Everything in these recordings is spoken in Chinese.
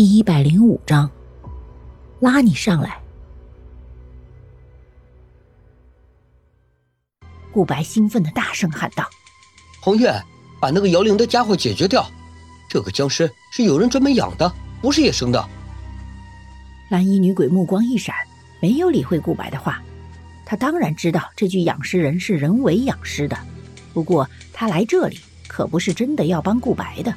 第一百零五章，拉你上来。顾白兴奋的大声喊道：“红月，把那个摇铃的家伙解决掉！这个僵尸是有人专门养的，不是野生的。”蓝衣女鬼目光一闪，没有理会顾白的话。她当然知道这具养尸人是人为养尸的，不过她来这里可不是真的要帮顾白的。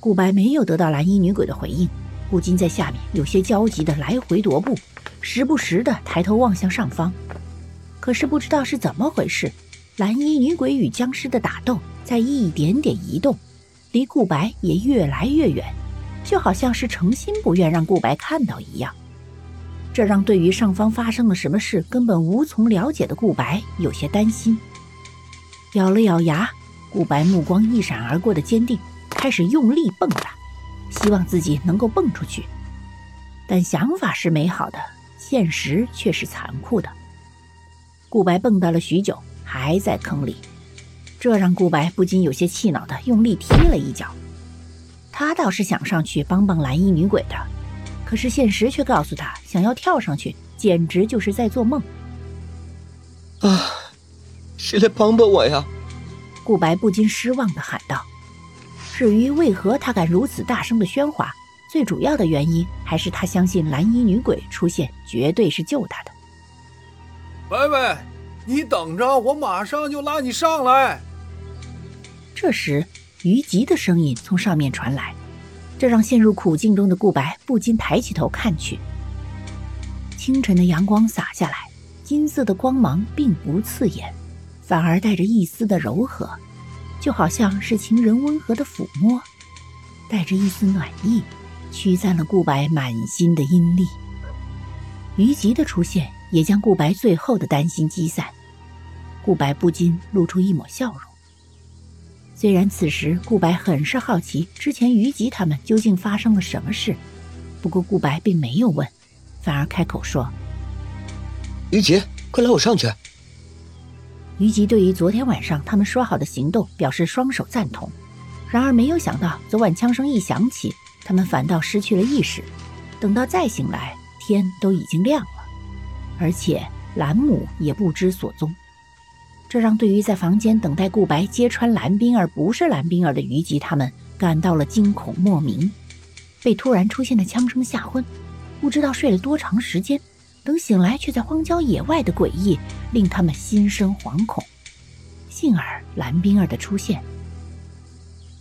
顾白没有得到蓝衣女鬼的回应，不禁在下面有些焦急的来回踱步，时不时的抬头望向上方。可是不知道是怎么回事，蓝衣女鬼与僵尸的打斗在一点点移动，离顾白也越来越远，就好像是诚心不愿让顾白看到一样。这让对于上方发生了什么事根本无从了解的顾白有些担心。咬了咬牙，顾白目光一闪而过的坚定。开始用力蹦跶，希望自己能够蹦出去。但想法是美好的，现实却是残酷的。顾白蹦跶了许久，还在坑里，这让顾白不禁有些气恼的用力踢了一脚。他倒是想上去帮帮蓝衣女鬼的，可是现实却告诉他，想要跳上去，简直就是在做梦。啊！谁来帮帮我呀？顾白不禁失望的喊道。至于为何他敢如此大声的喧哗，最主要的原因还是他相信蓝衣女鬼出现绝对是救他的。喂喂，你等着，我马上就拉你上来。这时，于吉的声音从上面传来，这让陷入苦境中的顾白不禁抬起头看去。清晨的阳光洒下来，金色的光芒并不刺眼，反而带着一丝的柔和。就好像是情人温和的抚摸，带着一丝暖意，驱散了顾白满心的阴戾。于吉的出现也将顾白最后的担心击散，顾白不禁露出一抹笑容。虽然此时顾白很是好奇之前于吉他们究竟发生了什么事，不过顾白并没有问，反而开口说：“于吉，快拉我上去。”于吉对于昨天晚上他们说好的行动表示双手赞同，然而没有想到昨晚枪声一响起，他们反倒失去了意识。等到再醒来，天都已经亮了，而且兰姆也不知所踪。这让对于在房间等待顾白揭穿蓝冰儿不是蓝冰儿的于吉他们感到了惊恐莫名，被突然出现的枪声吓昏，不知道睡了多长时间。等醒来，却在荒郊野外的诡异令他们心生惶恐。幸而蓝冰儿的出现，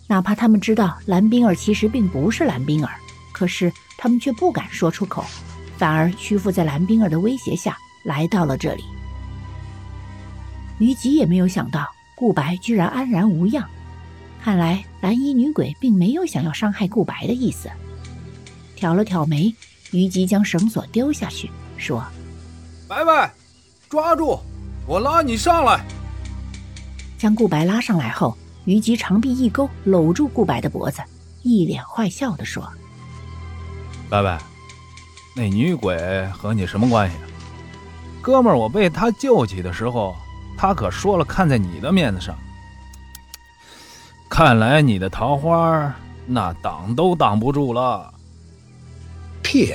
哪怕他们知道蓝冰儿其实并不是蓝冰儿，可是他们却不敢说出口，反而屈服在蓝冰儿的威胁下来到了这里。虞吉也没有想到顾白居然安然无恙，看来蓝衣女鬼并没有想要伤害顾白的意思。挑了挑眉，虞吉将绳索丢下去。说：“白白，抓住，我拉你上来。”将顾白拉上来后，于吉长臂一勾，搂住顾白的脖子，一脸坏笑的说：“白白，那女鬼和你什么关系？哥们儿，我被她救起的时候，她可说了看在你的面子上。看来你的桃花那挡都挡不住了。屁，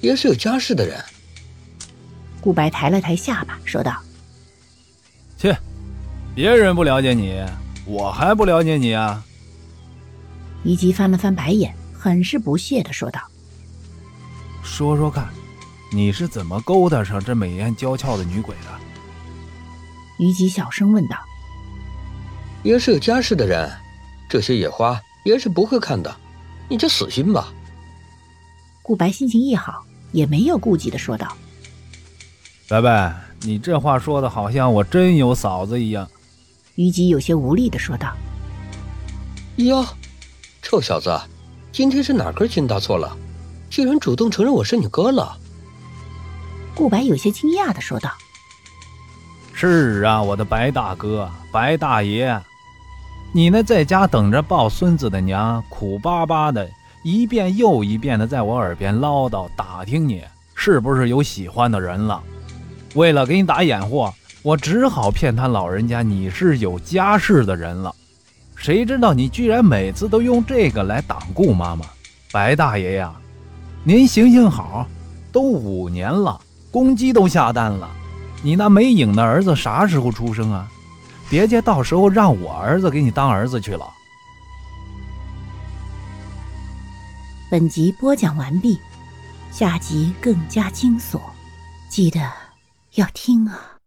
也是有家室的人。”顾白抬了抬下巴，说道：“切，别人不了解你，我还不了解你啊？”于吉翻了翻白眼，很是不屑的说道：“说说看，你是怎么勾搭上这美艳娇俏的女鬼的？”于吉小声问道：“爷是有家室的人，这些野花爷是不会看的，你就死心吧。”顾白心情一好，也没有顾忌的说道。白白，你这话说的好像我真有嫂子一样。虞姬有些无力的说道：“哟，臭小子，今天是哪根筋搭错了？居然主动承认我是你哥了？”顾白有些惊讶的说道：“是啊，我的白大哥，白大爷，你那在家等着抱孙子的娘，苦巴巴的，一遍又一遍的在我耳边唠叨打听你是不是有喜欢的人了。”为了给你打掩护，我只好骗他老人家你是有家室的人了。谁知道你居然每次都用这个来挡顾妈妈，白大爷呀，您行行好，都五年了，公鸡都下蛋了，你那没影的儿子啥时候出生啊？别介到时候让我儿子给你当儿子去了。本集播讲完毕，下集更加惊悚，记得要听啊！